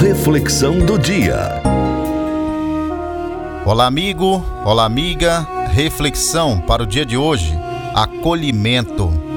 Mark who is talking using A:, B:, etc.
A: Reflexão do dia.
B: Olá, amigo. Olá, amiga. Reflexão para o dia de hoje: acolhimento.